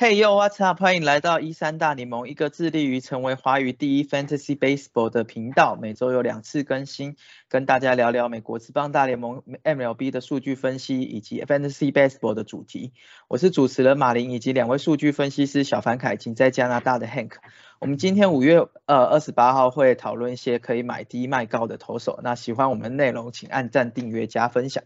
Hey yo，what's up？欢迎来到一三大联盟，一个致力于成为华语第一 Fantasy Baseball 的频道。每周有两次更新，跟大家聊聊美国职棒大联盟 MLB 的数据分析以及 Fantasy Baseball 的主题。我是主持人马林，以及两位数据分析师小凡凯，仅在加拿大的 Hank。我们今天五月呃二十八号会讨论一些可以买低卖高的投手。那喜欢我们内容，请按赞、订阅、加分享。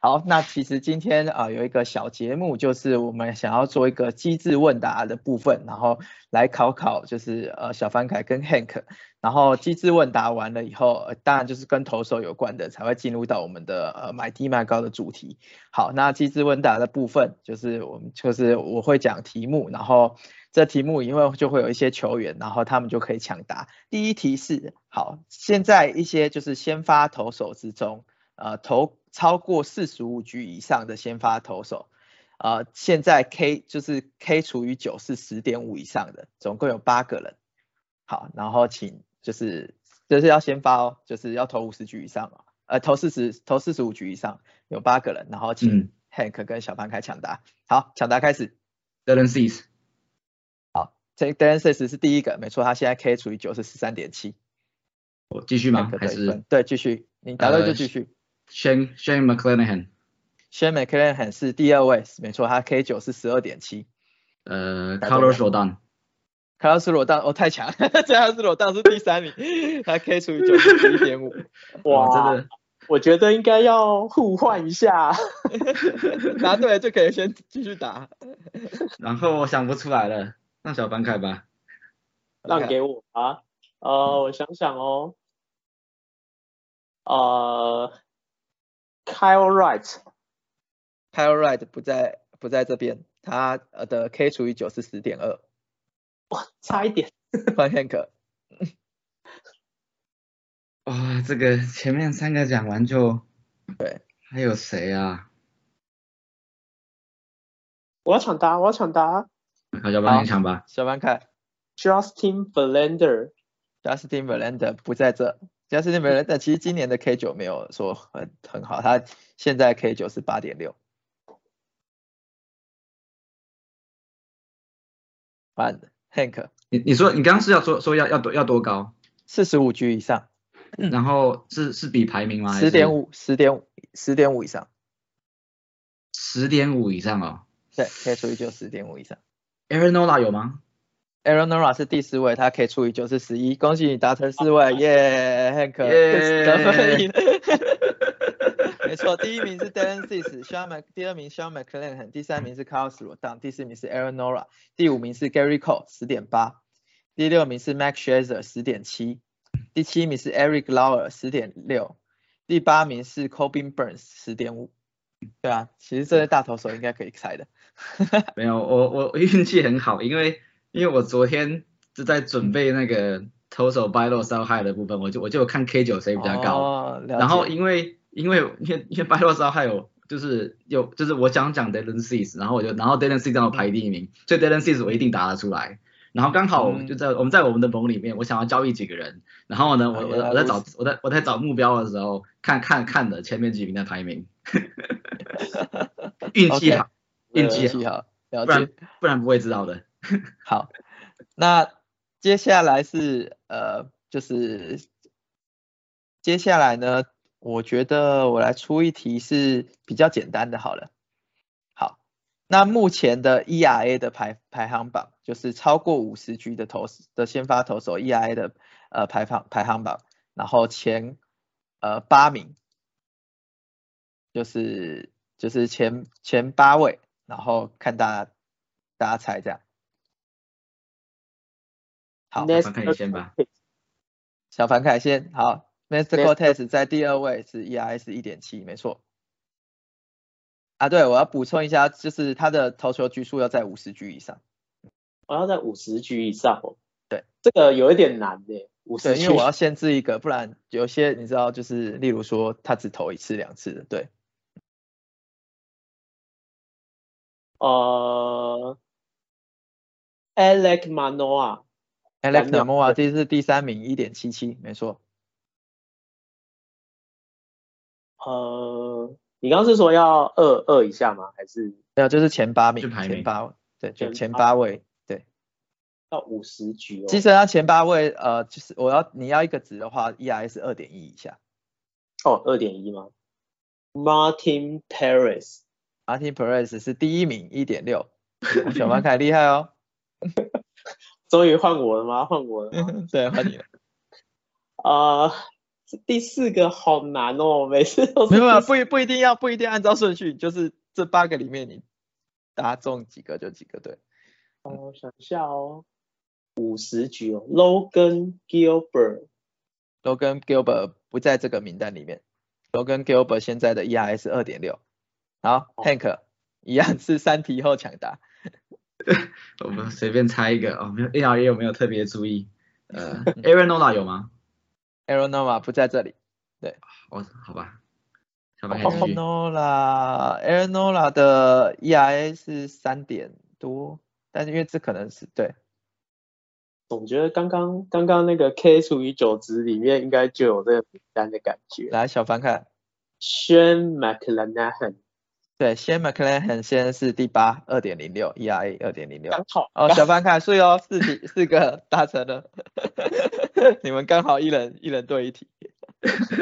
好，那其实今天啊有一个小节目，就是我们想要做一个机智问答的部分，然后来考考就是呃小凡凯跟 Hank。然后机智问答完了以后，当然就是跟投手有关的，才会进入到我们的呃买低卖高的主题。好，那机智问答的部分就是我们就是我会讲题目，然后。这题目因为就会有一些球员，然后他们就可以抢答。第一题是好，现在一些就是先发投手之中，呃，投超过四十五局以上的先发投手，呃，现在 K 就是 K 除以九是十点五以上的，总共有八个人。好，然后请就是就是要先发哦，就是要投五十局以上哦，呃，投四十投四十五局以上有八个人，然后请 Hank 跟小潘开抢答。好，抢答开始。Dylan。这 d a n c e s 是第一个，没错，他现在 K 除以九是十三点七。我继续吗？还是对，继续，你答对就继续。Shane Shane McClanahan。Shane McClanahan 是第二位，没错，他 K 九是十二点七。呃，Carlos Rodon。Carlos Rodon，哦，太强，Carlos Rodon 是第三名，他 K 除以九是一点五。哇，真的，我觉得应该要互换一下。答对就可以先继续答。然后我想不出来了。让小凡开吧，让给我啊，呃，我想想哦，呃，Kyle Wright，Kyle Wright 不在不在这边，他的 K 除以九是十点二，哇，差一点，换 Hank，哇，这个前面三个讲完就，对，还有谁啊？我要抢答，我要抢答。好，小班你抢吧。小班开。Justin Verlander。Justin Verlander 不在这。Justin Verlander 其实今年的 K 九没有说很很好，他现在 K 九是八点六。换 Hank。你你说你刚刚是要说说要要多要多高？四十五局以上。然后是是比排名吗？十点五，十点五，十点五以上。十点五以上哦。对，K 除以九十点五以上。Aaron Nola 有吗？Aaron Nola 是第四位，他可以除以九是十一，恭喜你达成四位，耶，Hank 得分赢。没错，第一名是 Dan Cis，Sean Mc，第二名 Sean McClanahan，第三名是 Carlos Rodon，第四名是 Aaron Nola，第五名是 Gary Cole 十点八，第六名是 Max Scherzer 十点七，第七名是 Eric Lauer 十点六，第八名是 Corbin Burns 十点五。对啊，其实这些大投手应该可以猜的。没有，我我运气很好，因为因为我昨天就在准备那个投手 buy low sell high 的部分，我就我就看 K 九谁比较高。哦，然后因为因为因为因为 low sell high 有就是有就是我想讲 Dylan Cease，然后我就然后 Dylan Cease 让我排第一名，所以 Dylan Cease 我一定答得出来。然后刚好就在我们在我们的盟里面，我想要交易几个人，然后呢，我我我在找我在我在找目标的时候，看看看的前面几名的排名。运气好，运气好，不然不然不会知道的。好，那接下来是呃，就是接下来呢，我觉得我来出一题是比较简单的，好了。好，那目前的 ERA 的排排行榜，就是超过五十局的投的先发投手 ERA 的呃排行排行榜，然后前呃八名。就是就是前前八位，然后看大家大家猜这样。好，小凡凯先吧。小凡凯先，好，Mr. Cortez 在第二位是 ERS 一点七，没错。啊，对，我要补充一下，就是他的投球局数要在五十局以上。我要在五十局以上哦。对，这个有一点难的，五十。因为我要限制一个，不然有些你知道，就是例如说他只投一次两次的，对。呃，Alex Manoa，Alex Manoa 这是第三名，一点七七，没错。呃，你刚刚是说要二二以下吗？还是没有，就是前八名，前八对，就前八位，对，到五十局哦。其实他前八位，呃，就是我要你要一个值的话，ERS 二点一以下。哦，二点一吗？Martin Perez，Martin Perez 是第一名，一点六。小马凯厉害哦。终于换我了吗？换我了。对，换你了。啊，第四个好难哦，每次都没有，不一不一定要不一定按照顺序，就是这八个里面你答中几个就几个对。哦，想一下哦，五十局哦，Logan Gilbert，Logan Gilbert 不在这个名单里面，Logan Gilbert 现在的 ERA 是二点六。好，Hank 一样是三题后抢答。我们随便猜一个哦，没有 ARA 有没有特别注意？呃，Aaron Nola 有吗？Aaron Nola 不在这里，对，哦，好吧。Aaron Nola，Aaron Nola 的 ERA 是三点多，但是因为这可能是对。总觉得刚刚刚刚那个 K 除以九值里面应该就有这个名单的感觉。来，小凡看。Shane McClanahan。对 McClanahan 现在是第八，二点零六，ERA 二点零六。刚好。哦，小凡看，所以哦，四题四个达成了。你们刚好一人一人对一题，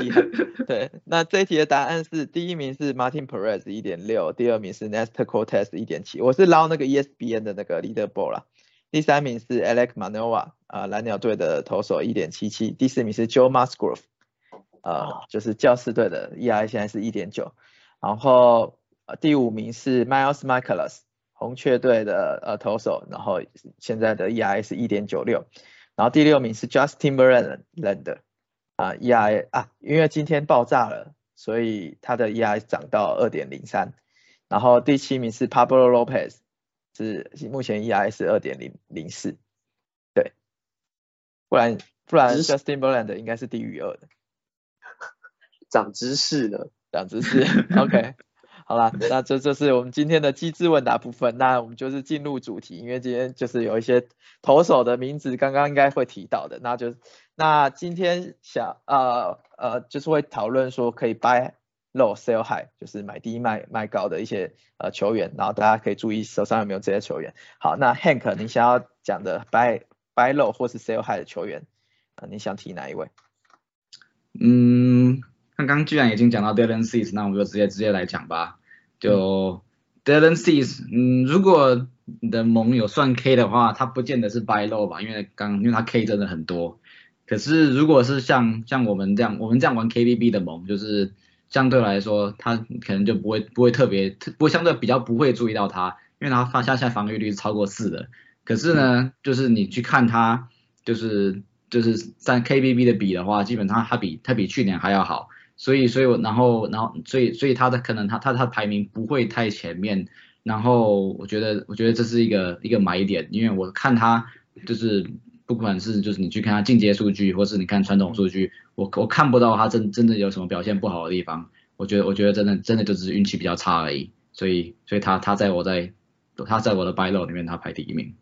厉害。对，那这一题的答案是第一名是 Martin Perez 一点六，第二名是 Nestor Cortez 一点七。我是捞那个 ESPN 的那个 Leaderboard 啦。第三名是 Alex Manoa 啊，蓝鸟队的投手一点七七。第四名是 Joe Musgrove，呃，就是教士队的 ERA 现在是一点九。然后第五名是 Miles Michaelis，红雀队的呃投手，然后现在的 ERA 是一点九六。然后第六名是 Justin Verlander，啊，ERA 啊，因为今天爆炸了，所以他的 ERA 涨到二点零三。然后第七名是 Pablo Lopez，是目前 ERA 是二点零零四，对，不然不然 Justin Verlander 应该是低于二的。长知识了，长知识，OK。好了，那这就是我们今天的机智问答部分。那我们就是进入主题，因为今天就是有一些投手的名字，刚刚应该会提到的。那就那今天想呃呃，就是会讨论说可以 buy low sell high，就是买低卖卖高的一些呃球员，然后大家可以注意手上有没有这些球员。好，那 Hank，你想要讲的 buy buy low 或是 sell high 的球员，呃，你想提哪一位？嗯。刚刚居然已经讲到 Dylan Cease，那我们就直接直接来讲吧。就 Dylan Cease，嗯，如果你的盟友算 K 的话，他不见得是 buy low 吧，因为刚因为他 K 真的很多。可是如果是像像我们这样，我们这样玩 KBB 的盟，就是相对来说，他可能就不会不会特别，不会相对比较不会注意到他，因为他发下下防御率是超过四的。可是呢，就是你去看他，就是就是在 KBB 的比的话，基本上他比他比去年还要好。所以，所以，然后，然后，所以，所以他的可能他他他排名不会太前面，然后我觉得我觉得这是一个一个买点，因为我看他就是不管是就是你去看他进阶数据，或是你看传统数据，我我看不到他真真的有什么表现不好的地方，我觉得我觉得真的真的就只是运气比较差而已，所以所以他他在我在他在我的 buy low 里面他排第一名。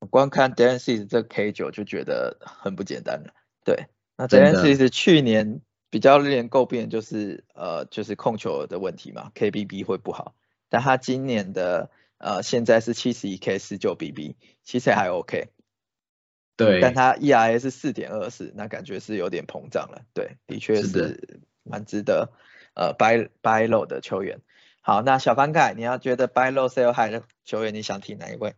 我光看 Dan C 这 K 九就觉得很不简单了，对，那 Dan C 是去年。比较令人诟病就是呃就是控球的问题嘛，KBB 会不好，但他今年的呃现在是七十一 K 十九 BB，其实还 OK，对，但他 ERA 是四点二四，那感觉是有点膨胀了，对，的确是蛮值得呃 buy buy low 的球员。好，那小翻盖，你要觉得 buy low sell high 的球员，你想提哪一位？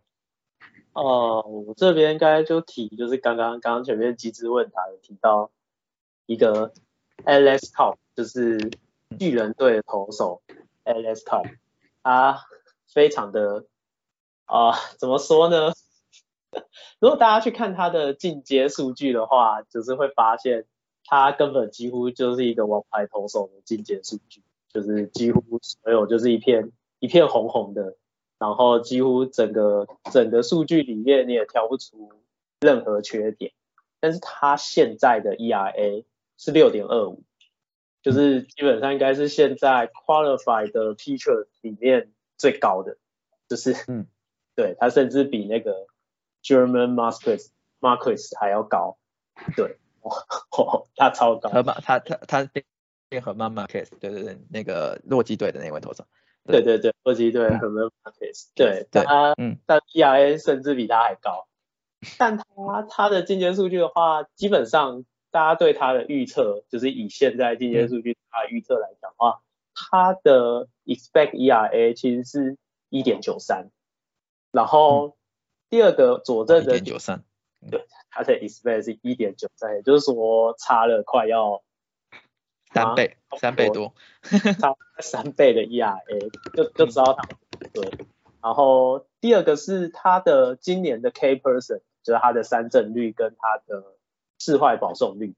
哦，我这边应该就提就是刚刚刚刚前面机智问答有提到一个。Alex Top 就是巨人队的投手，Alex Top，他非常的啊，怎么说呢？如果大家去看他的进阶数据的话，就是会发现他根本几乎就是一个王牌投手的进阶数据，就是几乎所有就是一片一片红红的，然后几乎整个整个数据里面你也挑不出任何缺点，但是他现在的 ERA。是六点二五，就是基本上应该是现在 qualified 的 teacher 里面最高的，就是嗯，对他甚至比那个 German Marquis Marquis 还要高，对，他超高，他他他变河马 Marquis，对对对，那个洛基队的那位投手，对。对对，洛基队 Marquez，对，他嗯，但 ERA 甚至比他还高，但他他的进阶数据的话，基本上大家对他的预测，就是以现在进阶数据他预测来讲的话，他的 expect ERA 其实是一点九三，然后第二个佐证的一点九三，对，他的 expect 是一点九三，也就是说差了快要。三倍，三倍多，差三倍的 ERA，就就知道他对。然后第二个是他的今年的 K person，就是他的三振率跟他的四坏保送率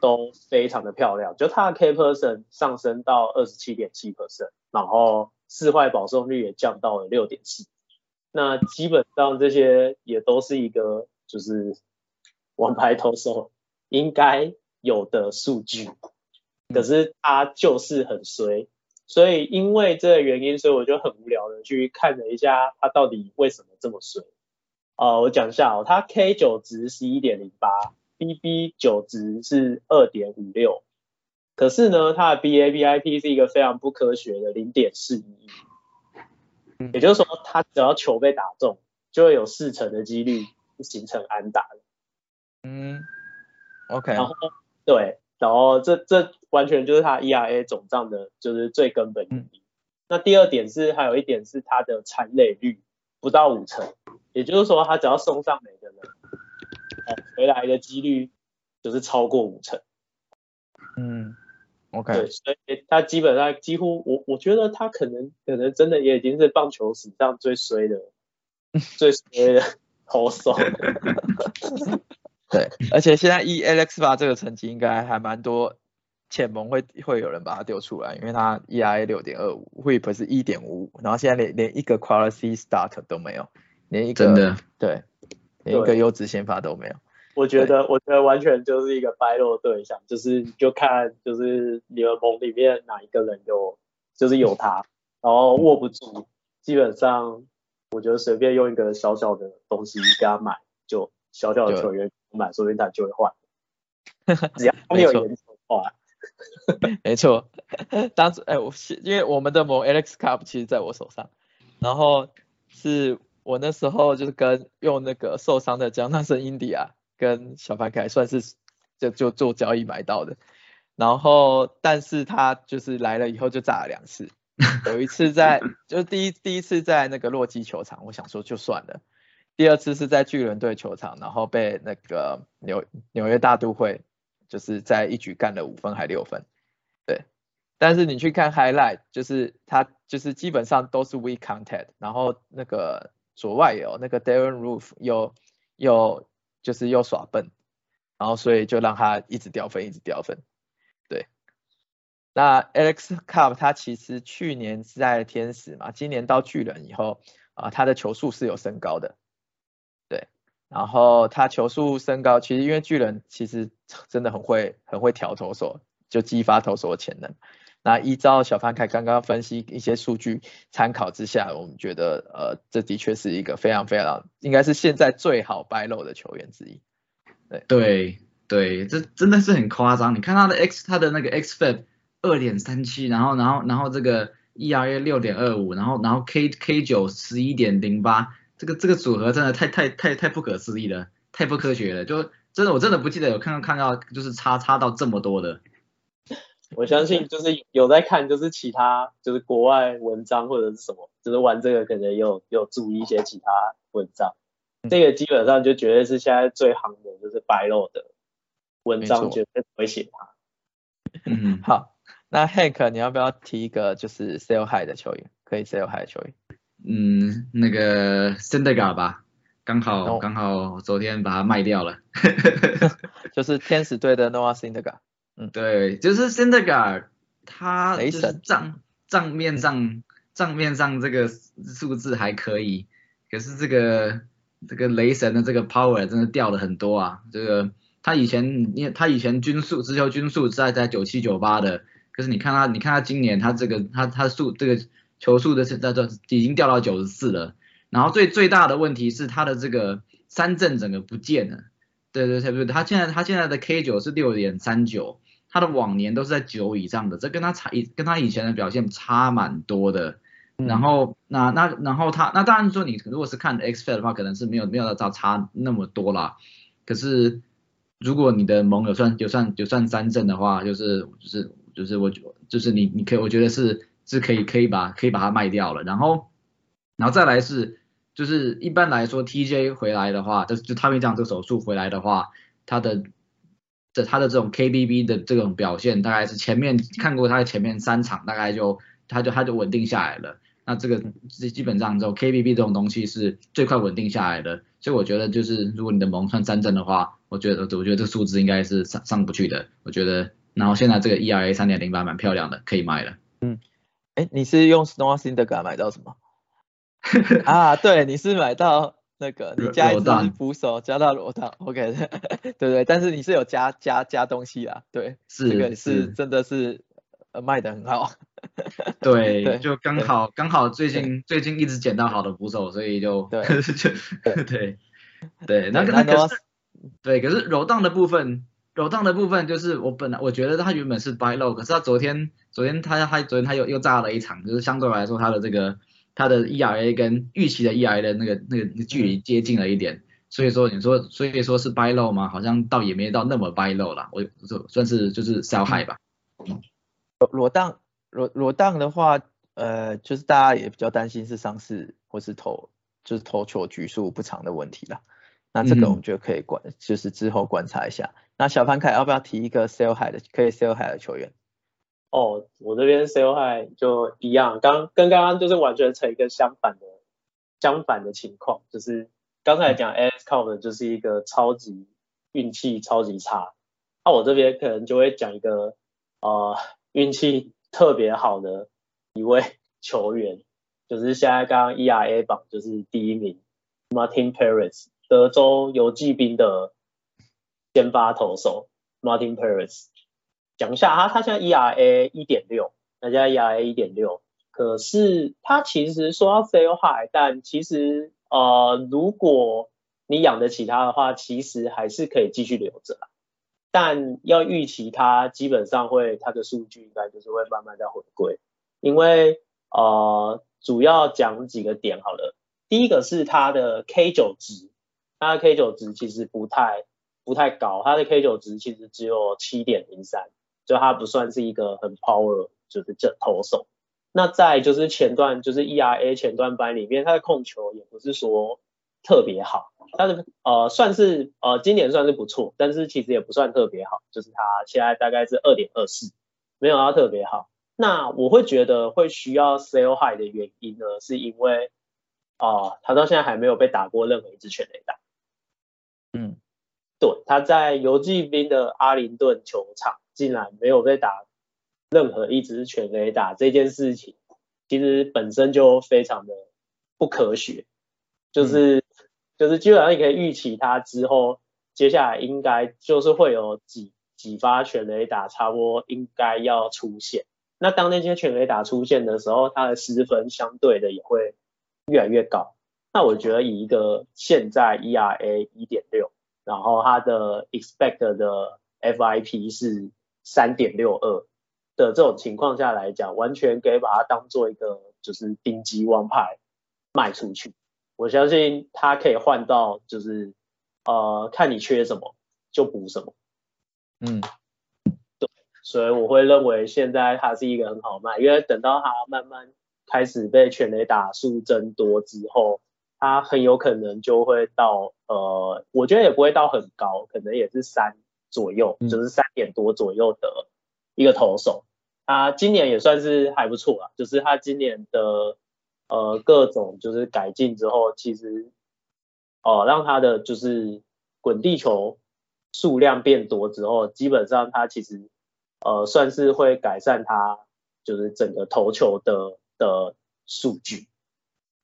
都非常的漂亮，就他的 K person 上升到二十七点七 percent，然后四坏保送率也降到了六点四。那基本上这些也都是一个就是王牌投手应该有的数据。可是他就是很衰，所以因为这个原因，所以我就很无聊的去看了一下他到底为什么这么衰。啊，我讲一下哦，他 K 九值是一点零八，BB 九值是二点五六，可是呢，它的 BABIP 是一个非常不科学的零点四一，也就是说，它只要球被打中，就会有四成的几率形成安打嗯，OK，然后对。然后这这完全就是它 ERA 总账的，就是最根本原因。那第二点是，还有一点是它的残垒率不到五成，也就是说他只要送上垒的人，哦，回来的几率就是超过五成。嗯，OK。对，所以他基本上几乎，我我觉得他可能可能真的也已经是棒球史上最衰的 最衰的投手。对，而且现在以 Alex 八这个成绩应该还蛮多浅盟会会有人把它丢出来，因为他 ERA 六点二五，WHIP 是一点五五，然后现在连连一个 Quality Start 都没有，连一个真的对，连一个优质先发都没有。我觉得我觉得完全就是一个败落对象，就是就看就是你们盟里面哪一个人有就是有他，然后握不住，基本上我觉得随便用一个小小的东西给他买，就小小的球员。买，说不定他就会换。只要没有研究的话，没错。当时，哎，我因为我们的某 Alex Cup 其实在我手上，然后是我那时候就是跟用那个受伤的江纳森 India 跟小白凯算是就就做交易买到的。然后，但是他就是来了以后就炸了两次，有一次在就是第一第一次在那个洛基球场，我想说就算了。第二次是在巨人队球场，然后被那个纽纽约大都会就是在一局干了五分还六分，对。但是你去看 highlight，就是他就是基本上都是 weak contact，然后那个左外有那个 Darren Roof 又又就是又耍笨，然后所以就让他一直掉分一直掉分，对。那 Alex Cup 他其实去年是在天使嘛，今年到巨人以后啊，他的球速是有升高的。然后他球速升高，其实因为巨人其实真的很会很会调投手，就激发投手的潜能。那依照小范凯刚刚分析一些数据参考之下，我们觉得呃这的确是一个非常非常应该是现在最好掰漏的球员之一。对对对，这真的是很夸张。你看他的 X 他的那个 X f i 二点三七，然后然后然后这个 ERA 六点二五，然后然后 K K 九十一点零八。这个这个组合真的太太太太不可思议了，太不科学了，就真的我真的不记得有看到看到就是差差到这么多的。我相信就是有在看，就是其他就是国外文章或者是什么，就是玩这个可能有有注意一些其他文章。这个基本上就绝对是现在最行的，就是白肉的文章绝对不会写他。嗯，好，那 Hank 你要不要提一个就是 Sell High 的球员？可以 Sell High 的球员。嗯，那个 s e n d e g a 吧，刚好刚好昨天把它卖掉了，就是天使队的 Noah s e n d e g a 嗯，对，就是 s e n d e g a 他就是账账面上账面上这个数字还可以，可是这个这个雷神的这个 power 真的掉了很多啊，这个他以前因为他以前均速直球均速在在九七九八的，可是你看他你看他今年他这个他他速这个。球速的是在这已经掉到九十四了，然后最最大的问题是他的这个三振整个不见了，对对对，不对？他现在他现在的 K 九是六点三九，他的往年都是在九以上的，这跟他差跟他以前的表现差蛮多的，然后那那然后他那当然说你如果是看 X f a 的话，可能是没有没有到差那么多啦。可是如果你的盟友算就算就算三振的话，就是就是就是我就是你你可以我觉得是是可以可以把可以把它卖掉了。然后然后再来是就是一般来说 TJ 回来的话，就就他们讲这个手术回来的话，他的这他的这种 KBB 的这种表现，大概是前面看过他的前面三场，大概就他就他就稳定下来了。那这个基基本上这种 KBB 这种东西是最快稳定下来的，所以我觉得就是如果你的盟算三针的话，我觉得我觉得这个数字应该是上上不去的。我觉得，然后现在这个 ERA 三点零八蛮漂亮的，可以卖了。嗯，哎，你是用 Snow Syndergaard 买到什么？啊，对，你是买到那个你加一支捕手加到罗档，OK，对对，但是你是有加加加东西啊，对，是这个是真的是。呃，卖的很好，对，就刚好刚好最近最近一直捡到好的捕手，所以就对就对对，那那可是对，可是柔荡的部分，柔荡的部分就是我本来我觉得他原本是 buy low，可是他昨天昨天他他昨天他又又炸了一场，就是相对来说他的这个他的 ERA 跟预期的 ERA 的那个那个距离接近了一点，所以说你说所以说是 buy low 吗？好像倒也没到那么 buy low 啦，我算是就是 sell high 吧。裸裸档裸裸荡的话，呃，就是大家也比较担心是伤势或是投就是投球局数不长的问题啦。那这个我们觉得可以观，就是之后观察一下。那小潘凯要不要提一个 sell high 的可以 sell high 的球员？哦，我这边 sell high 就一样，刚跟刚刚就是完全成一个相反的相反的情况，就是刚才讲 Alex c o w 的就是一个超级运气超级差，那我这边可能就会讲一个呃。运气特别好的一位 球员，就是现在刚刚 ERA 榜就是第一名，Martin Perez，德州游骑兵的先发投手 Martin Perez。讲一下他，他现在 ERA 一点六，那现在 ERA 一点六，可是他其实说要 sell high，但其实呃，如果你养得起他的话，其实还是可以继续留着。但要预期它基本上会，它的数据应该就是会慢慢在回归，因为呃主要讲几个点好了，第一个是它的 K 九值，它的 K 九值其实不太不太高，它的 K 九值其实只有七点零三，就它不算是一个很 power 就是这投手。那在就是前段就是 ERA 前段班里面，他的控球也不是说。特别好，他的呃算是呃今年算是不错，但是其实也不算特别好，就是他现在大概是二点二四，没有他特别好。那我会觉得会需要 sell high 的原因呢，是因为啊他到现在还没有被打过任何一支全垒打。嗯，对，他在游击兵的阿灵顿球场竟然没有被打任何一支全垒打，这件事情其实本身就非常的不科学，就是。就是基本上你可以预期他之后接下来应该就是会有几几发全垒打差不多应该要出现。那当那些全垒打出现的时候，他的失分相对的也会越来越高。那我觉得以一个现在 ERA 一点六，然后它的 expect 的 FIP 是三点六二的这种情况下来讲，完全可以把它当做一个就是顶级王牌卖出去。我相信他可以换到，就是呃，看你缺什么就补什么。嗯，对，所以我会认为现在它是一个很好卖，因为等到它慢慢开始被全垒打数增多之后，它很有可能就会到呃，我觉得也不会到很高，可能也是三左右，就是三点多左右的一个投手。他今年也算是还不错啊，就是他今年的。呃，各种就是改进之后，其实哦，让他的就是滚地球数量变多之后，基本上他其实呃算是会改善他就是整个投球的的数据。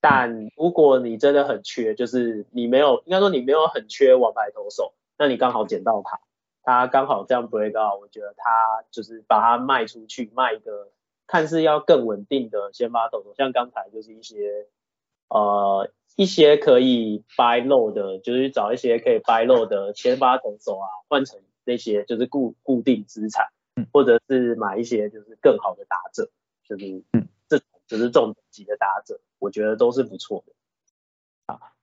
但如果你真的很缺，就是你没有应该说你没有很缺王牌投手，那你刚好捡到他，他刚好这样 break out，我觉得他就是把它卖出去，卖一个。看似要更稳定的先发投手，像刚才就是一些呃一些可以 buy low 的，就是找一些可以 buy low 的先发投手啊，换成那些就是固固定资产，或者是买一些就是更好的打者，就是这种就是这种级的打者，我觉得都是不错的。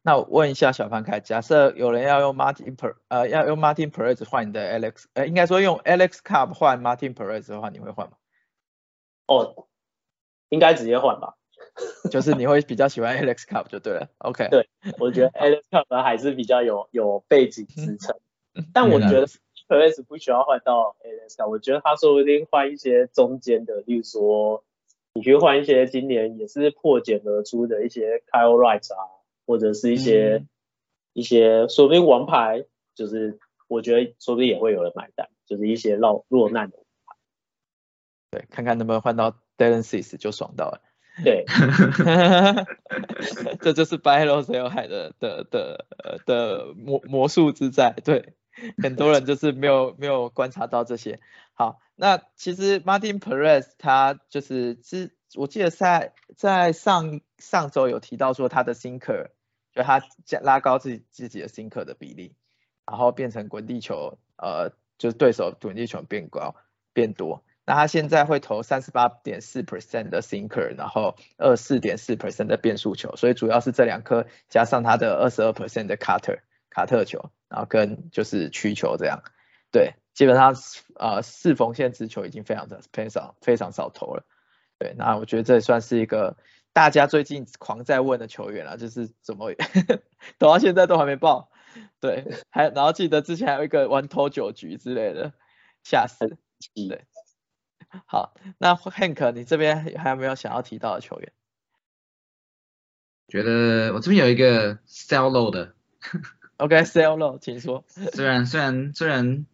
那我问一下小凡凯，假设有人要用 Martin Per 呃要用 Martin Perez 换你的 Alex，呃应该说用 Alex Cup 换 Martin Perez 的话，你会换吗？哦，应该直接换吧。就是你会比较喜欢 Alex Cup 就对了。OK。对，我觉得 Alex Cup 还是比较有有背景支撑，但我觉得 Perez 不需要换到 Alex Cup，我觉得他说不定换一些中间的，例如说你去换一些今年也是破茧而出的一些 Kyle Wright 啊。或者是一些一些说不定王牌，就是我觉得说不定也会有人买单，就是一些落落难的王牌。对，看看能不能换到 Dylan Cease 就爽到了。对，这就是 Buy Low Sell High 的的的的魔魔术之在。对，很多人就是没有没有观察到这些。好，那其实 Martin Perez 他就是之，我记得在在上上周有提到说他的 Sinker。就他加拉高自己自己的 sinker 的比例，然后变成滚地球，呃，就是对手滚地球变高变多。那他现在会投三十八点四 percent 的 sinker，然后二四点四 percent 的变速球，所以主要是这两颗加上他的二十二 percent 的 cutter 卡特球，然后跟就是曲球这样。对，基本上呃四缝线直球已经非常的非常非常少投了。对，那我觉得这也算是一个。大家最近狂在问的球员了，就是怎么 投到现在都还没报，对，还然后记得之前还有一个玩投九局之类的，吓死，对，好，那 Hank 你这边还有没有想要提到的球员？觉得我这边有一个 Sell Low 的，OK，Sell Low，请说。虽然虽然虽然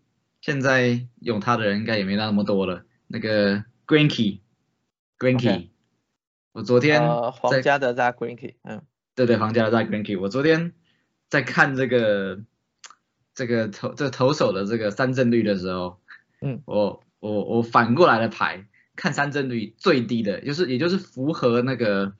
现在用他的人应该也没那么多了，那个 Greenkey，Greenkey。我昨天呃，皇家的 Zach Greinke，嗯，对对，皇家的 Zach Greinke，我昨天在看这个这个投这投手的这个三振率的时候，嗯，我我我反过来的排，看三振率最低的，就是也就是符合那个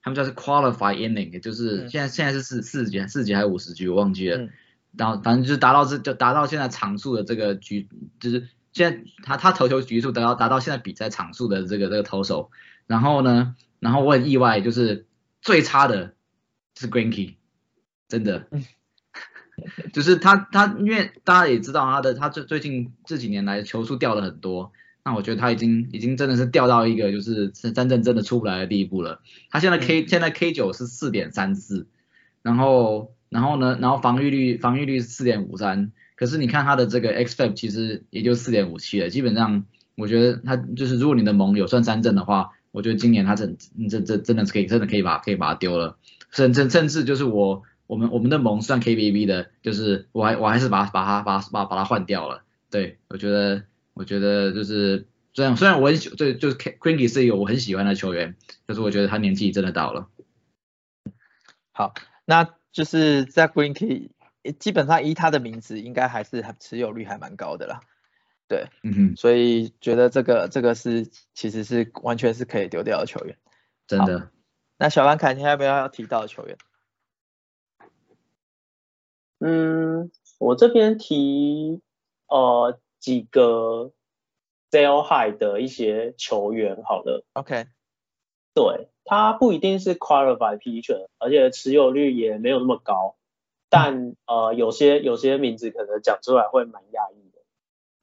他们叫是 qualify inning，也就是现在现在是四四局四局还是五十局我忘记了，然后反正就是达到这就达到现在场数的这个局，就是现在他他投球局数达到达到现在比赛场数的这个这个投手，然后呢？然后我很意外，就是最差的是 Greenkey，真的，就是他他因为大家也知道他的他最最近这几年来球速掉了很多，那我觉得他已经已经真的是掉到一个就是真正真的出不来的地步了。他现在 K 现在 K 九是四点三四，然后然后呢，然后防御率防御率是四点五三，可是你看他的这个 XFAP 其实也就四点五七了，基本上我觉得他就是如果你的盟友算三振的话。我觉得今年他真真真真的是可以，真的可以把可以把它丢了，甚甚甚至就是我我们我们的盟算 KBB 的，就是我还我还是把把它把把把它换掉了。对我觉得我觉得就是虽然虽然我很喜对就是 k r i n k y 是一个我很喜欢的球员，可是我觉得他年纪真的到了。好，那就是在 g r i n k y 基本上依他的名字，应该还是持有率还蛮高的啦。对，嗯哼，所以觉得这个这个是其实是完全是可以丢掉的球员，真的。那小兰凯，你要不要要提到的球员？嗯，我这边提呃几个 sell high 的一些球员，好了，OK，对他不一定是 qualify pitcher，而且持有率也没有那么高，但呃有些有些名字可能讲出来会蛮讶异。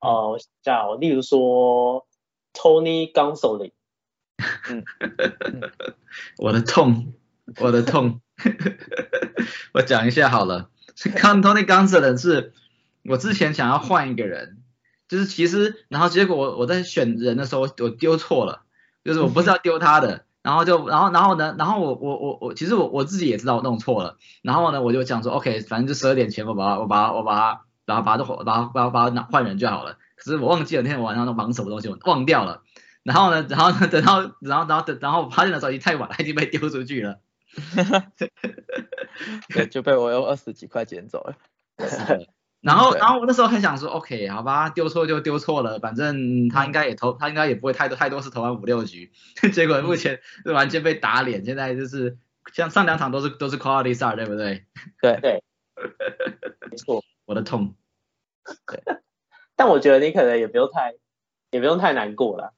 哦，叫例如说 Tony Gonsolin，嗯，我的痛，我的痛，我讲一下好了，看 Tony Gonsolin 是我之前想要换一个人，就是其实然后结果我我在选人的时候我丢错了，就是我不是要丢他的，然后就然后然后呢，然后我我我我其实我我自己也知道我弄错了，然后呢我就讲说 OK，反正就十二点前我把它我把它我把它。然后把它把它把它把它拿换人就好了。可是我忘记了那天晚上都忙什么东西，我忘掉了。然后呢，然后呢，等到然后然后等然后发现的时候已经太晚了，已经被丢出去了。对，就被我用二十几块捡走了。然后然后我那时候很想说，OK，好吧，丢错就丢错了，反正他应该也投，他应该也不会太多太多次投完五六局。结果目前是完全被打脸，现在就是像上两场都是都是 quality star，对不对？对对，没错。我的痛，但我觉得你可能也不用太，也不用太难过了。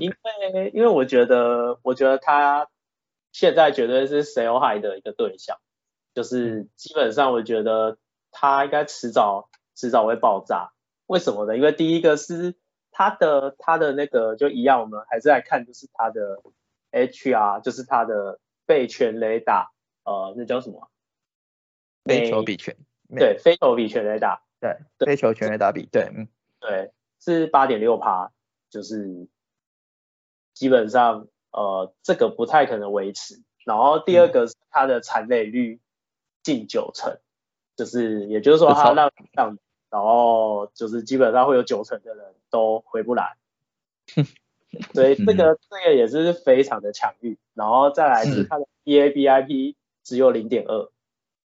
因为因为我觉得我觉得他现在绝对是 sell high 的一个对象，就是基本上我觉得他应该迟早迟早会爆炸。为什么呢？因为第一个是他的他的那个就一样，我们还是来看就是他的 HR，就是他的背全雷达，呃，那叫什么？非球比全。对，非球比全雷达。对，非球全雷达比，对，嗯，对，是八点六趴，就是基本上呃这个不太可能维持。然后第二个是他的残垒率近九成，就是也就是说他让让。然后就是基本上会有九成的人都回不来，所以这个这个也是非常的强欲。然后再来是它的 EABIP 只有零点二，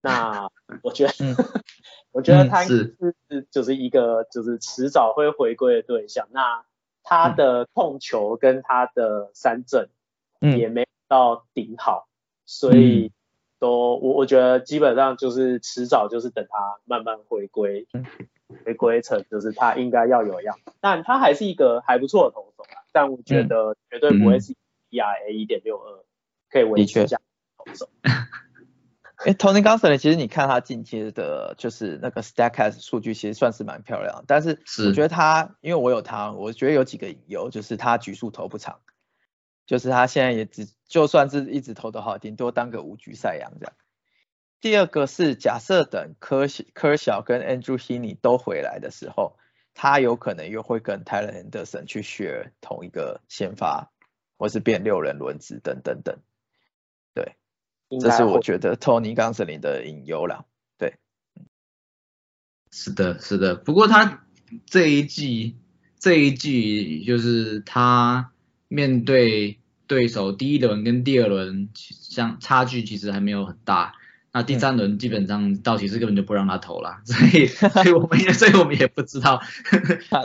那我觉得 我觉得他是就是一个就是迟早会回归的对象。那他的控球跟他的三振也没到顶好，所以。都我我觉得基本上就是迟早就是等他慢慢回归，回归成就是他应该要有样，但他还是一个还不错的投手啊，但我觉得绝对不会是 ERA 一点六二可以维持这样投手。哎，Tony g o n s o n 其实你看他近期的就是那个 Statcast 数据其实算是蛮漂亮，但是我觉得他因为我有他，我觉得有几个理由，就是他局数投不长。就是他现在也只就算是一直投的好，顶多当个五局赛扬这样。第二个是假设等科科小跟 Andrew Heaney 都回来的时候，他有可能又会跟 Tyler Anderson 去 share 同一个先发，或是变六人轮值等等等。对，这是我觉得 Tony 冈瑟林的隐忧啦。对，是的，是的。不过他这一季这一季就是他。面对对手，第一轮跟第二轮相差距其实还没有很大，那第三轮基本上道奇是根本就不让他投了，所以所以我们也 所以我们也不知道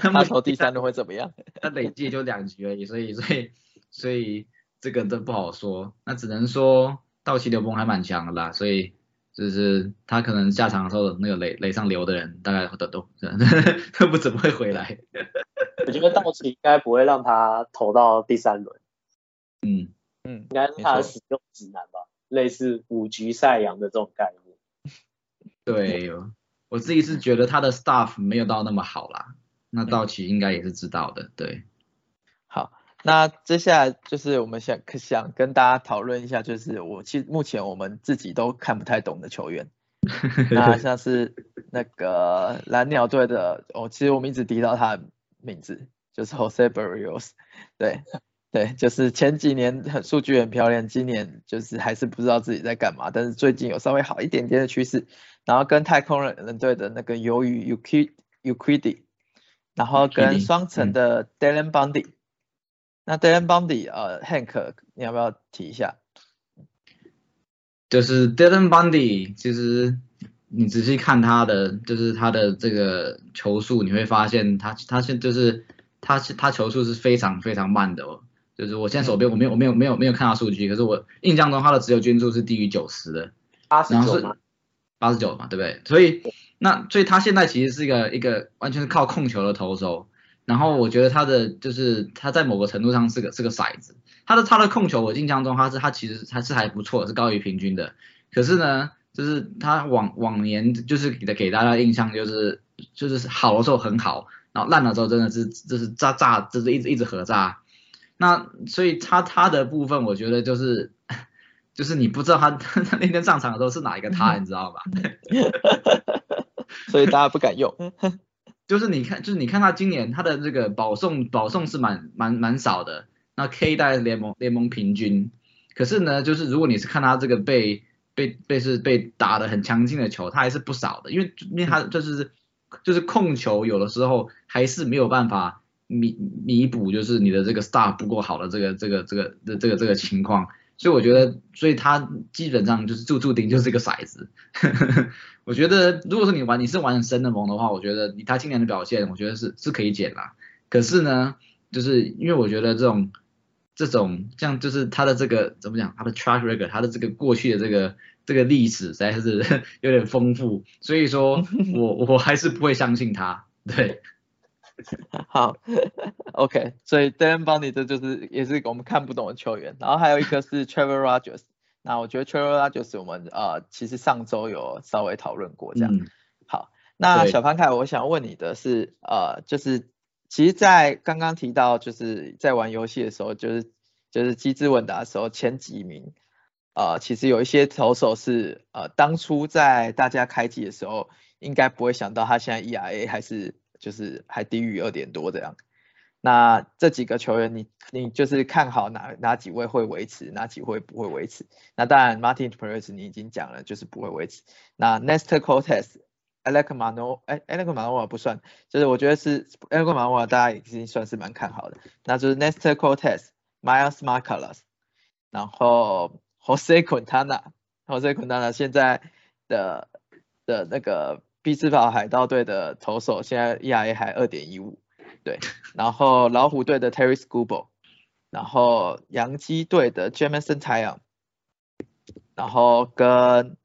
他们投第三轮会怎么样，他累计就两局而已，所以所以所以这个都不好说，那只能说道奇刘峰还蛮强的啦，所以就是他可能下场的时候那个垒垒上流的人大概都都都不怎么会回来。我觉得道奇应该不会让他投到第三轮，嗯嗯，应该是他的使用指南吧，类似五局赛扬的这种概念。对，我自己是觉得他的 staff 没有到那么好啦，那道奇应该也是知道的，对。好，那接下来就是我们想想跟大家讨论一下，就是我其实目前我们自己都看不太懂的球员，那像是那个蓝鸟队的，哦，其实我们一直提到他。名字就是 Jose Barrios，对对，就是前几年很数据很漂亮，今年就是还是不知道自己在干嘛，但是最近有稍微好一点点的趋势，然后跟太空人队的那个鱿鱼 Uqui Uqidi，然后跟双城的 Dylan Bundy，那 Dylan Bundy 呃 Hank 你要不要提一下？就是 Dylan Bundy 其实。你仔细看他的，就是他的这个球速，你会发现他他现就是他他球速是非常非常慢的哦。就是我现在手边我没有我没有没有没有看到数据，可是我印象中他的持有均速是低于九十的，八十九八十九嘛，对不对？所以那所以他现在其实是一个一个完全是靠控球的投手。然后我觉得他的就是他在某个程度上是个是个骰子，他的他的控球我印象中他是他其实还是还不错，是高于平均的。可是呢？就是他往往年就是给的给大家印象就是就是好的时候很好，然后烂的时候真的是就是炸炸就是一直一直合炸。那所以他他的部分我觉得就是 就是你不知道他他 那天上场的时候是哪一个他，你知道吧？所以大家不敢用。就是你看就是你看他今年他的这个保送保送是蛮蛮蛮少的，那 K 带联盟联盟平均。可是呢，就是如果你是看他这个被被被是被打的很强劲的球，他还是不少的，因为因为他就是就是控球有的时候还是没有办法弥弥补，就是你的这个 star 不够好的这个这个这个的这个这个情况，所以我觉得，所以他基本上就是注注定就是一个骰子。我觉得如果说你玩你是玩深的盟的话，我觉得你他今年的表现，我觉得是是可以减啦。可是呢，就是因为我觉得这种。这种像就是他的这个怎么讲，他的 track record，他的这个过去的这个这个历史实在是 有点丰富，所以说 我我还是不会相信他。对，好，OK，所以 Dan Bunny 这就是也是我们看不懂的球员，然后还有一个是 Trevor Rogers，那我觉得 Trevor Rogers 我们呃其实上周有稍微讨论过这样。好，那小潘凯，我想问你的是呃就是其实，在刚刚提到就是在玩游戏的时候，就是就是机智问答的时候前几名，呃其实有一些投手是呃当初在大家开机的时候应该不会想到他现在 ERA 还是。就是还低于二点多这样，那这几个球员你你就是看好哪哪几位会维持，哪几位不会维持？那当然 Martin Perez 你已经讲了，就是不会维持。那 Nestor Cortez、Alec Manoa，哎，Alec Manoa 不算，就是我觉得是 Alec Manoa 大家已经算是蛮看好的。那就是 Nestor Cortez、Miles Marcellus，然后 Jose Quintana，Jose Quintana 现在的的那个。匹兹堡海盗队的投手现在 ERA 还二点一五，对，然后老虎队的 Terry Scubo，然后洋基队的 Jameson Taylor，然后跟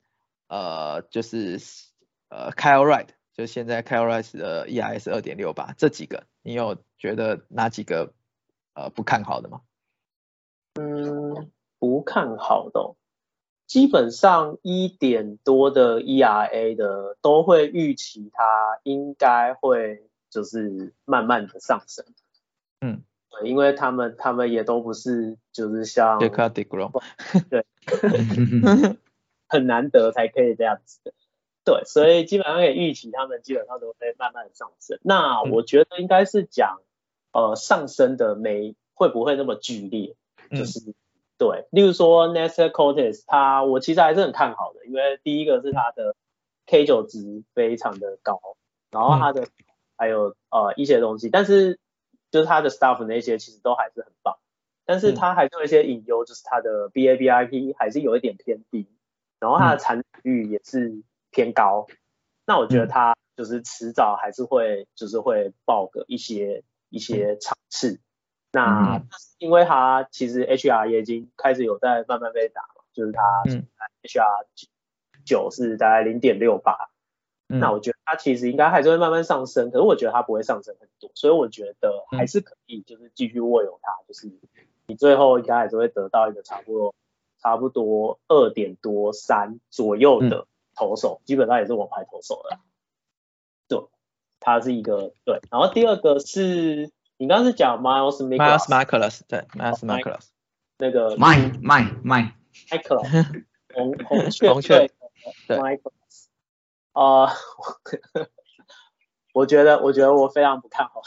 呃就是呃 Kyle Wright，就现在 Kyle Wright 的 ERA 是二点六八，这几个你有觉得哪几个呃不看好的吗？嗯，不看好的。基本上一点多的 ERA 的都会预期它应该会就是慢慢的上升，嗯，对，因为他们他们也都不是就是像对，对，很难得才可以这样子的，对，所以基本上可以预期他们基本上都会慢慢的上升。那我觉得应该是讲呃上升的没会不会那么剧烈，就是。对，例如说 Nestor Cortes，他我其实还是很看好的，因为第一个是他的 K 九值非常的高，然后他的还有呃一些东西，但是就是他的 staff 那些其实都还是很棒，但是他还是有一些隐忧，就是他的 BABIP 还是有一点偏低，然后他的残率也是偏高，那我觉得他就是迟早还是会就是会爆个一些一些场次。那因为他其实 HR 也已经开始有在慢慢被打嘛，就是他 HR 九是大概零点六八，那我觉得他其实应该还是会慢慢上升，可是我觉得他不会上升很多，所以我觉得还是可以就是继续握有它，就是你最后应该还是会得到一个差不多差不多二点多三左右的投手，基本上也是王牌投手了。对，他是一个对，然后第二个是。你刚刚是讲 Miles Michaelis，对，Miles Michaelis，那个 My My My Michaelis，红红雀红雀对 Michaelis，啊，我觉得我觉得我非常不看好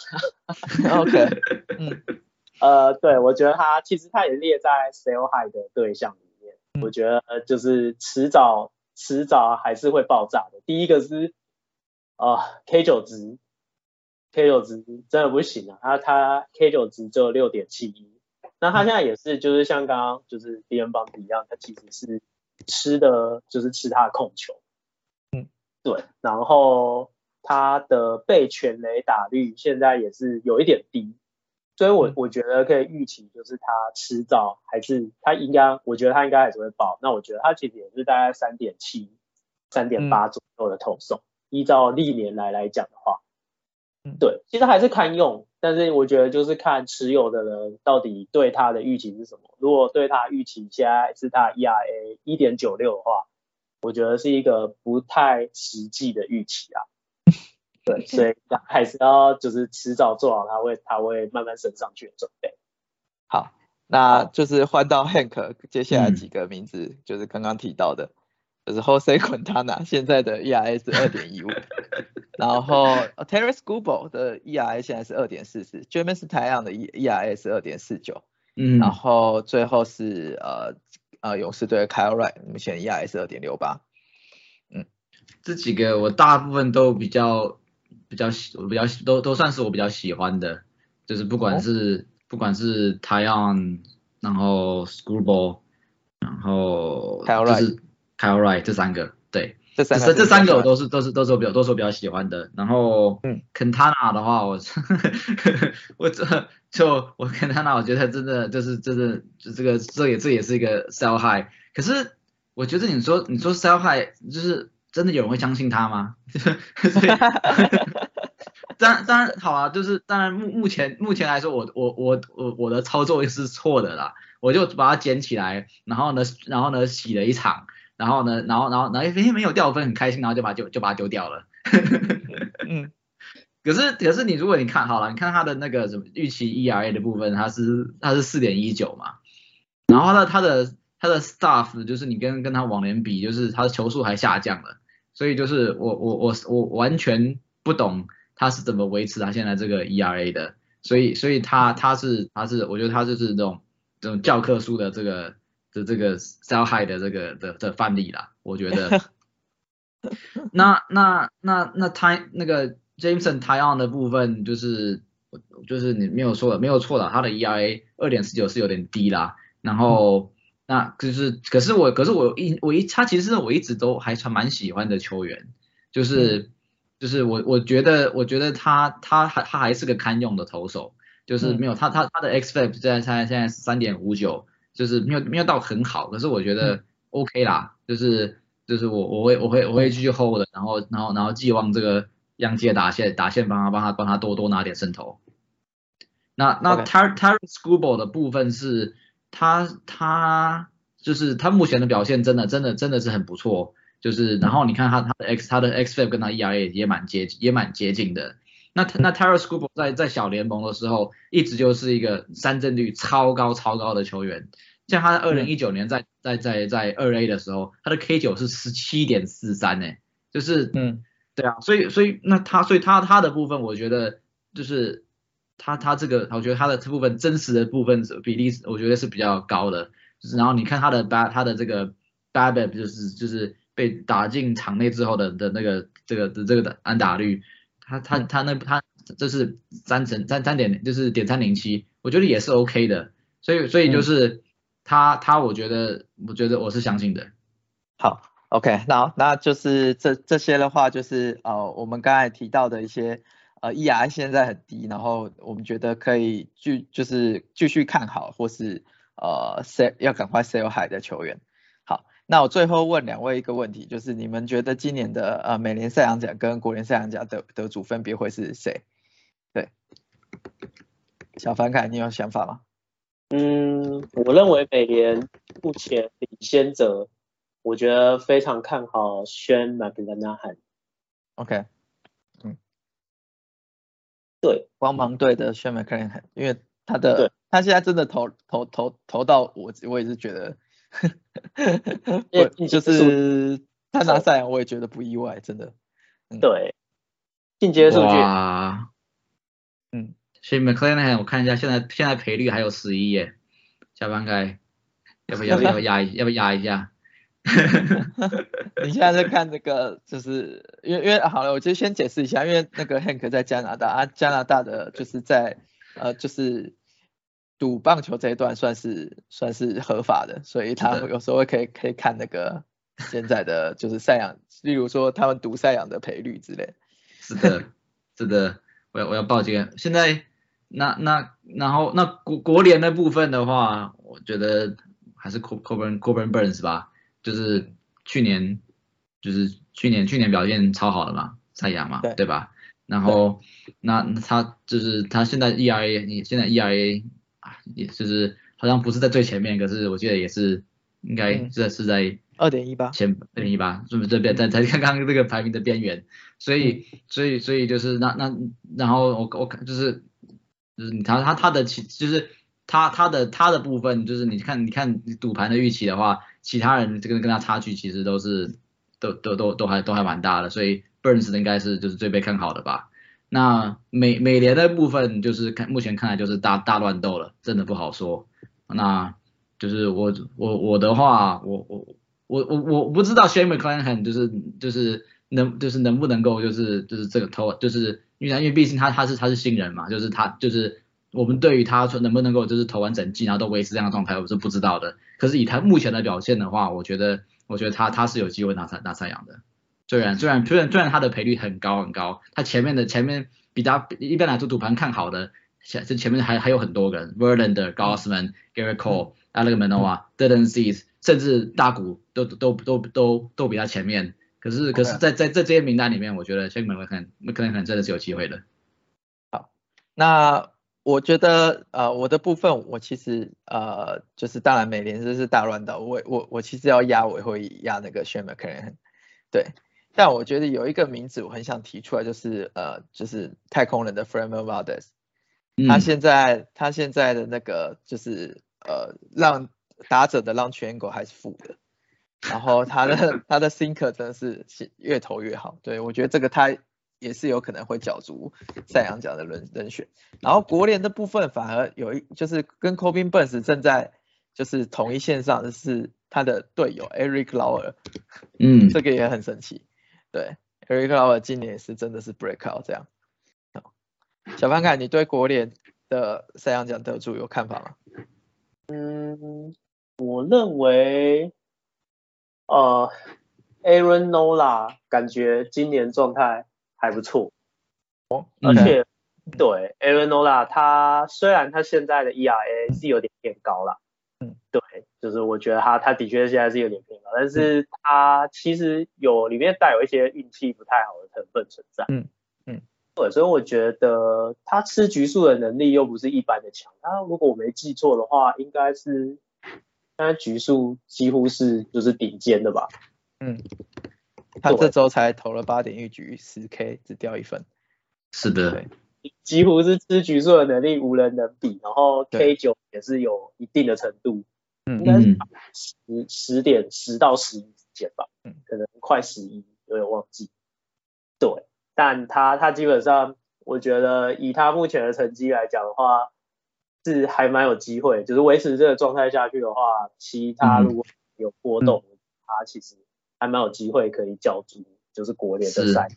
他。OK，嗯，呃，对我觉得他其实他也列在 Sell High 的对象里面，我觉得就是迟早迟早还是会爆炸的。第一个是啊 K 九值。K 九值真的不行啊，他他 K 九值只有六点七一，那他现在也是就是像刚刚就是 D N 邦一样，他其实是吃的就是吃他的控球，嗯，对，然后他的被全垒打率现在也是有一点低，所以我我觉得可以预期就是他迟早还是他应该，我觉得他应该还是会爆，那我觉得他其实也是大概三点七、三点八左右的投送，依照历年来来讲的话。对，其实还是堪用，但是我觉得就是看持有的人到底对他的预期是什么。如果对他预期现在是他 ERA 一点九六的话，我觉得是一个不太实际的预期啊。对，所以还是要就是迟早做好它会它会慢慢升上去的准备。好，那就是换到 Hank，接下来几个名字就是刚刚提到的。就是 Jose Quintana 现在的 ERA 是二点一五，然后 Terry Scubo 的 ERA 现在是二点四四，James 太阳的 E ERA 是二点四九，嗯，然后最后是呃呃勇士队的 Kyle Wright 目前 ERA 是二点六八，嗯，这几个我大部分都比较比较喜，我比较都都算是我比较喜欢的，就是不管是不管是太阳，然后 Scubo，然后 Kyle Wright。Kyle Wright 这三个，对，这三这这三个我都是都是都是我比较都是我比较喜欢的。然后，嗯，Kentana 的话，我 我这就我 Kentana 我觉得真的就是真的就这个这也这也是一个 sell high。可是我觉得你说你说 sell high 就是真的有人会相信他吗？当然当然好啊，就是当然目目前目前来说，我我我我我的操作是错的啦，我就把它捡起来，然后呢然后呢洗了一场，然后呢然后然后然后哎没有掉分很开心，然后就把就就把它丢掉了。嗯，可是可是你如果你看好了，你看它的那个什么预期 ERA 的部分，它是它是四点一九嘛，然后呢它的它的 Staff 就是你跟跟它往年比，就是它的球速还下降了，所以就是我我我我完全不懂它是怎么维持它现在这个 ERA 的，所以所以它它是它是我觉得它就是这种这种教科书的这个的这个 Sell High 的这个的的范例啦，我觉得。那那那那他那个 Jameson Tyon 的部分就是就是你没有错的没有错的，他的 ERA 二点四九是有点低啦。然后那就是可是我可是我一我一他其实我一直都还算蛮喜欢的球员，就是就是我我觉得我觉得他他还他还是个堪用的投手，就是没有他他他的 xFIP 在在现在三点五九，就是没有没有到很好，可是我觉得 OK 啦，就是。就是我我会我会我会继续 hold 的，然后然后然后寄望这个央界打线打线帮他帮他帮他多多拿点胜投。那那 Tar Tar Scuba 的部分是，他他就是他目前的表现真的真的真的是很不错，就是然后你看他他的 X 他的 X FIP 跟他 ERA 也蛮接也蛮接近的。那那 Tar Scuba 在在小联盟的时候一直就是一个三振率超高超高的球员。像他在二零一九年在在在在二 A 的时候，他的 K 九是十七点四三呢，就是嗯，对啊，所以所以那他所以他他的部分，我觉得就是他他这个，我觉得他的这部分真实的部分比例，我觉得是比较高的。就是然后你看他的 b 他的这个 BABIP 就是就是被打进场内之后的的那个这个的这个的安打率，他他他那他这是三成三三点就是点三零七，我觉得也是 OK 的。所以所以就是。他他，我觉得，我觉得我是相信的。好，OK，那那就是这这些的话，就是呃，我们刚才提到的一些呃，ER 现在很低，然后我们觉得可以继就是继续看好，或是呃，sell 要赶快 sell high 的球员。好，那我最后问两位一个问题，就是你们觉得今年的呃美联赛扬奖跟国联赛扬奖的得主分别会是谁？对，小凡凯，你有想法吗？嗯，我认为美联目前领先者，我觉得非常看好 Shane McClanahan。OK，嗯，对，光芒队的 Shane McClanahan，因为他的他现在真的投投投投到我我也是觉得，就是他拿赛扬我也觉得不意外，真的。对，进阶数据。嗯。所以 McLean 我看一下，现在现在赔率还有十一耶，下半开，要不要不要压一要不要压一下？你现在在看这个，就是因为因为好了，我就先解释一下，因为那个 Hank 在加拿大啊，加拿大的就是在呃就是赌棒球这一段算是算是合法的，所以他有时候可以可以看那个现在的就是赛扬，例如说他们赌赛扬的赔率之类。是的，是的，我要我要报警，现在。那那然后那国国联的部分的话，我觉得还是 Coburn Coburn Burns 吧，就是去年就是去年去年表现超好的嘛，赛亚嘛，对吧？然后那他就是他现在 ERA 你现在 ERA 啊，也就是好像不是在最前面，可是我记得也是应该是是在二点一八前二点一八，是不是这边在在刚刚这个排名的边缘？所以所以所以就是那那然后我我看就是。就是你他他他的其就是他他的他的部分就是你看你看赌盘的预期的话，其他人这个跟他差距其实都是都都都都还都还蛮大的，所以 Burns 应该是就是最被看好的吧。那美美联的部分就是看目前看来就是大大乱斗了，真的不好说。那就是我我我的话，我我我我我不知道 Shane McClanahan 就是就是能就是能不能够就是就是这个投就是。因为因为毕竟他他是他是新人嘛，就是他就是我们对于他说能不能够就是投完整季然后都维持这样的状态，我是不知道的。可是以他目前的表现的话，我觉得我觉得他他是有机会拿赛拿赛扬的。虽然虽然虽然虽然它的赔率很高很高，它前面的前面比较一般来说赌盘看好的前这前面还还有很多人，Verlander、Gossman、Gary Cole、Alex Manoa、d y l a n Cease，甚至大股都都都都都比他前面。可是可是在在在这些名单里面，我觉得 Shake McClanahan McClanahan 真的是有机会的。好，那我觉得呃我的部分我其实呃就是当然美联这是大乱斗，我我我其实要压我会压那个 McClanahan，对。但我觉得有一个名字我很想提出来，就是呃，就是太空人的 Fremont Valdez，他现在他现在的那个就是呃，让打者的让全狗还是负的，然后他的 他的 Sinker 真的是越投越好，对我觉得这个他也是有可能会角逐赛扬奖的人人选。然后国联的部分反而有一就是跟 Corbin Burns 正在就是同一线上的是他的队友 Eric Lauer，嗯，这个也很神奇。对，Eric Lauer 今年是真的是 breakout 这样。小范凯，你对国联的赛扬奖得主有看法吗？嗯，我认为，呃，Aaron Nola 感觉今年状态还不错。哦，而且对 Aaron Nola，他虽然他现在的 ERA 是有点偏高了。嗯，对，就是我觉得他他的确现在是有点偏高，但是他其实有里面带有一些运气不太好的成分存在。嗯嗯，对，所以我觉得他吃局数的能力又不是一般的强。他如果我没记错的话，应该是现在局数几乎是就是顶尖的吧。嗯，他这周才投了八点一局十 K，只掉一分。是的。几乎是吃局数的能力无人能比，然后 K 九也是有一定的程度，应该是十十点十到十一之间吧，嗯，可能快十一，有点忘记。对，但他他基本上，我觉得以他目前的成绩来讲的话，是还蛮有机会，就是维持这个状态下去的话，其他如果有波动，他其实还蛮有机会可以角逐，就是国联的赛。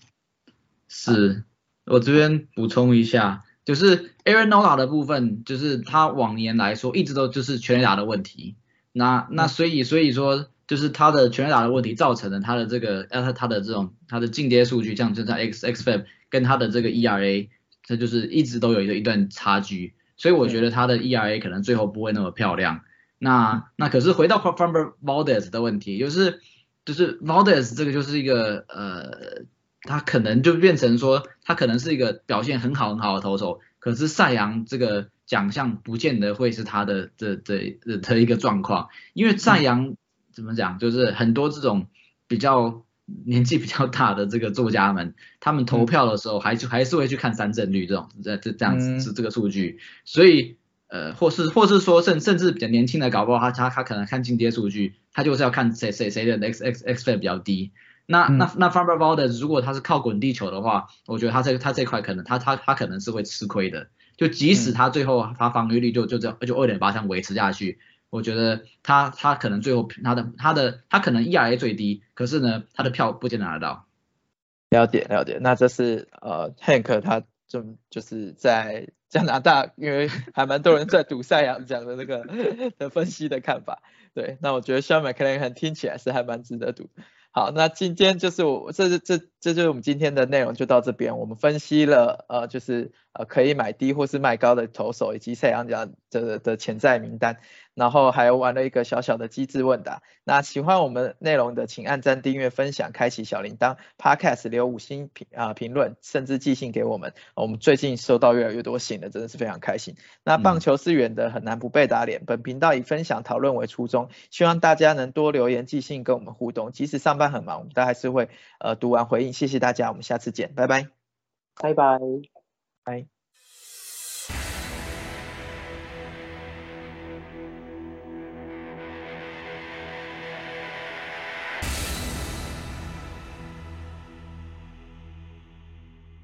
是。我这边补充一下，就是 Aaron Nola 的部分，就是他往年来说一直都就是全垒打的问题，那那所以所以说就是他的全垒打的问题造成了他的这个呃他他的这种他的进阶数据，像就在 X X F 跟他的这个 ERA，这就是一直都有一个一段差距，所以我觉得他的 ERA 可能最后不会那么漂亮。那那可是回到 Farmer Valdez 的问题，就是就是 Valdez 这个就是一个呃。他可能就变成说，他可能是一个表现很好很好的投手，可是赛扬这个奖项不见得会是他的这这的一个状况，因为赞扬怎么讲，就是很多这种比较年纪比较大的这个作家们，他们投票的时候还就还是会去看三振率这种这这这样子是这个数据，所以呃或是或是说甚甚至比较年轻的搞不好他他他可能看进阶数据，他就是要看谁谁谁的 x x x 分比较低。那那那 Farber Valdez 如果他是靠滚地球的话，我觉得他这他这块可能他他他可能是会吃亏的。就即使他最后他防御率就就这样就二点八这样维持下去，我觉得他他可能最后他的他的他可能 ERA 最低，可是呢他的票不见得拿得到。了解了解，那这是呃 Hank 他就就是在加拿大，因为还蛮多人在赌赛扬讲的那个的分析的看法。对，那我觉得 Sean McClanahan 听起来是还蛮值得赌。好，那今天就是我，这是这这就是我们今天的内容，就到这边。我们分析了，呃，就是呃可以买低或是卖高的投手，以及赛扬奖的的潜在名单。然后还玩了一个小小的机智问答。那喜欢我们内容的，请按赞、订阅、分享、开启小铃铛。Podcast 留五星评啊评论，甚至寄信给我们。我们最近收到越来越多信了，真的是非常开心。那棒球是远的，很难不被打脸。本频道以分享讨论为初衷，希望大家能多留言、寄信跟我们互动。即使上班很忙，我们都还是会呃读完回应。谢谢大家，我们下次见，拜拜，拜拜，拜。